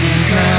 ocean.